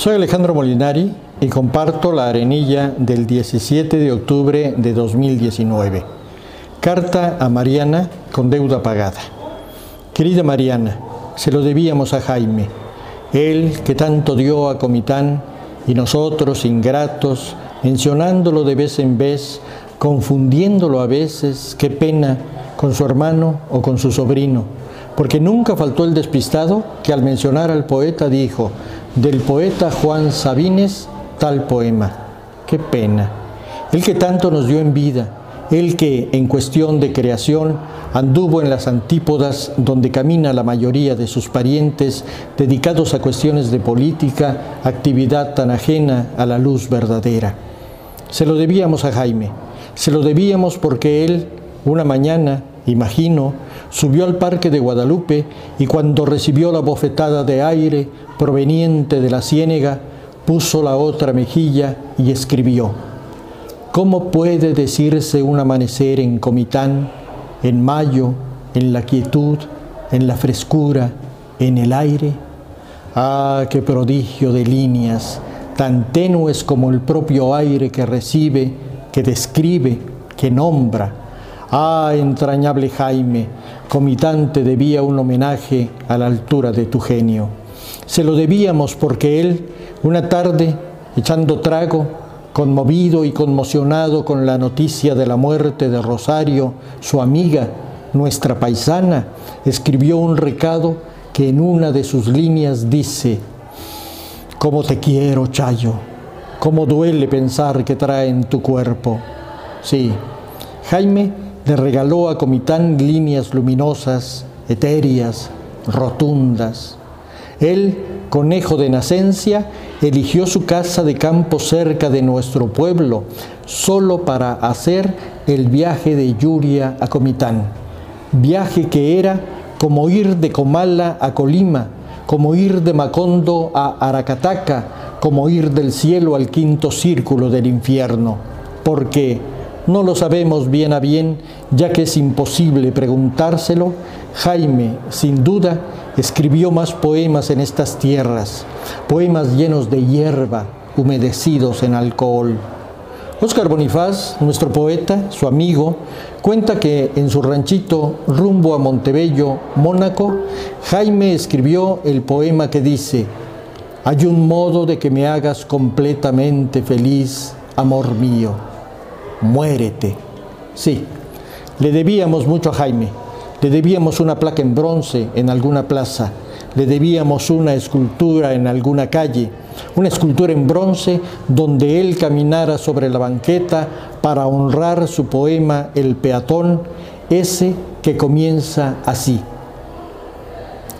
Soy Alejandro Molinari y comparto la arenilla del 17 de octubre de 2019. Carta a Mariana con deuda pagada. Querida Mariana, se lo debíamos a Jaime, él que tanto dio a Comitán y nosotros ingratos, mencionándolo de vez en vez, confundiéndolo a veces, qué pena, con su hermano o con su sobrino, porque nunca faltó el despistado que al mencionar al poeta dijo, del poeta Juan Sabines, tal poema. Qué pena. El que tanto nos dio en vida, el que en cuestión de creación anduvo en las antípodas donde camina la mayoría de sus parientes dedicados a cuestiones de política, actividad tan ajena a la luz verdadera. Se lo debíamos a Jaime, se lo debíamos porque él, una mañana, imagino, subió al parque de Guadalupe y cuando recibió la bofetada de aire proveniente de la ciénega, puso la otra mejilla y escribió, ¿cómo puede decirse un amanecer en Comitán, en mayo, en la quietud, en la frescura, en el aire? Ah, qué prodigio de líneas, tan tenues como el propio aire que recibe, que describe, que nombra. Ah, entrañable Jaime, Comitán te debía un homenaje a la altura de tu genio. Se lo debíamos porque él, una tarde, echando trago, conmovido y conmocionado con la noticia de la muerte de Rosario, su amiga, nuestra paisana, escribió un recado que en una de sus líneas dice, ¿Cómo te quiero, Chayo? ¿Cómo duele pensar que trae en tu cuerpo? Sí, Jaime le regaló a Comitán líneas luminosas, etéreas, rotundas. Él, conejo de nacencia, eligió su casa de campo cerca de nuestro pueblo, solo para hacer el viaje de Yuria a Comitán. Viaje que era como ir de Comala a Colima, como ir de Macondo a Aracataca, como ir del cielo al quinto círculo del infierno, porque no lo sabemos bien a bien, ya que es imposible preguntárselo, Jaime, sin duda, escribió más poemas en estas tierras, poemas llenos de hierba, humedecidos en alcohol. Óscar Bonifaz, nuestro poeta, su amigo, cuenta que en su ranchito rumbo a Montebello, Mónaco, Jaime escribió el poema que dice, hay un modo de que me hagas completamente feliz, amor mío, muérete. Sí, le debíamos mucho a Jaime le debíamos una placa en bronce en alguna plaza, le debíamos una escultura en alguna calle, una escultura en bronce donde él caminara sobre la banqueta para honrar su poema El peatón, ese que comienza así.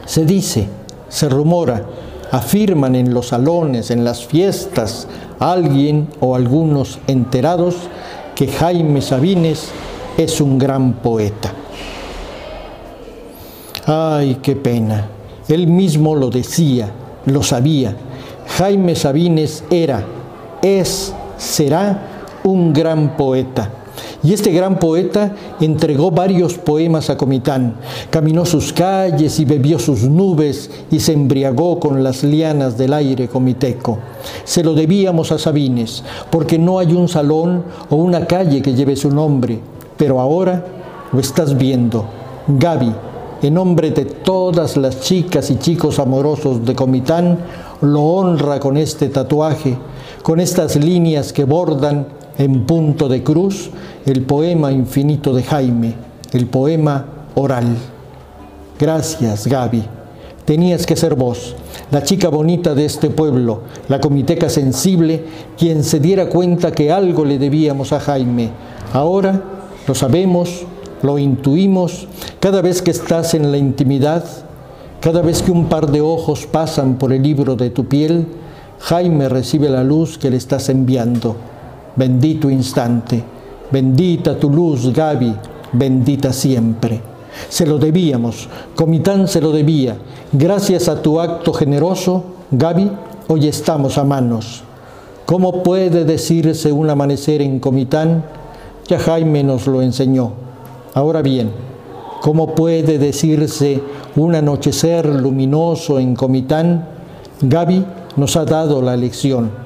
Se dice, se rumora, afirman en los salones, en las fiestas, alguien o algunos enterados que Jaime Sabines es un gran poeta. Ay, qué pena. Él mismo lo decía, lo sabía. Jaime Sabines era, es, será un gran poeta. Y este gran poeta entregó varios poemas a Comitán, caminó sus calles y bebió sus nubes y se embriagó con las lianas del aire comiteco. Se lo debíamos a Sabines, porque no hay un salón o una calle que lleve su nombre, pero ahora lo estás viendo. Gaby, en nombre de todas las chicas y chicos amorosos de Comitán, lo honra con este tatuaje, con estas líneas que bordan en punto de cruz el poema infinito de Jaime, el poema oral. Gracias, Gaby. Tenías que ser vos, la chica bonita de este pueblo, la comiteca sensible, quien se diera cuenta que algo le debíamos a Jaime. Ahora lo sabemos, lo intuimos cada vez que estás en la intimidad, cada vez que un par de ojos pasan por el libro de tu piel, Jaime recibe la luz que le estás enviando. Bendito instante, bendita tu luz, Gaby, bendita siempre. Se lo debíamos, Comitán se lo debía. Gracias a tu acto generoso, Gaby, hoy estamos a manos. ¿Cómo puede decirse un amanecer en Comitán? Ya Jaime nos lo enseñó. Ahora bien, ¿cómo puede decirse un anochecer luminoso en Comitán? Gaby nos ha dado la lección.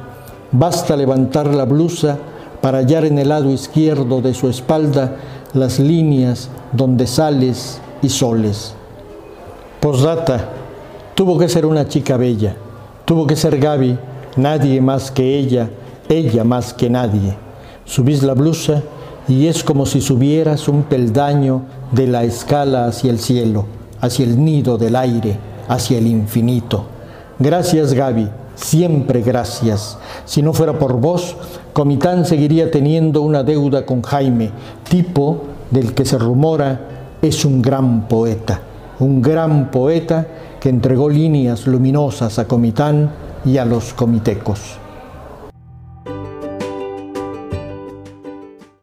Basta levantar la blusa para hallar en el lado izquierdo de su espalda las líneas donde sales y soles. Posdata, tuvo que ser una chica bella, tuvo que ser Gaby, nadie más que ella, ella más que nadie. Subís la blusa y es como si subieras un peldaño de la escala hacia el cielo, hacia el nido del aire, hacia el infinito. Gracias Gaby, siempre gracias. Si no fuera por vos, Comitán seguiría teniendo una deuda con Jaime, tipo del que se rumora es un gran poeta, un gran poeta que entregó líneas luminosas a Comitán y a los comitecos.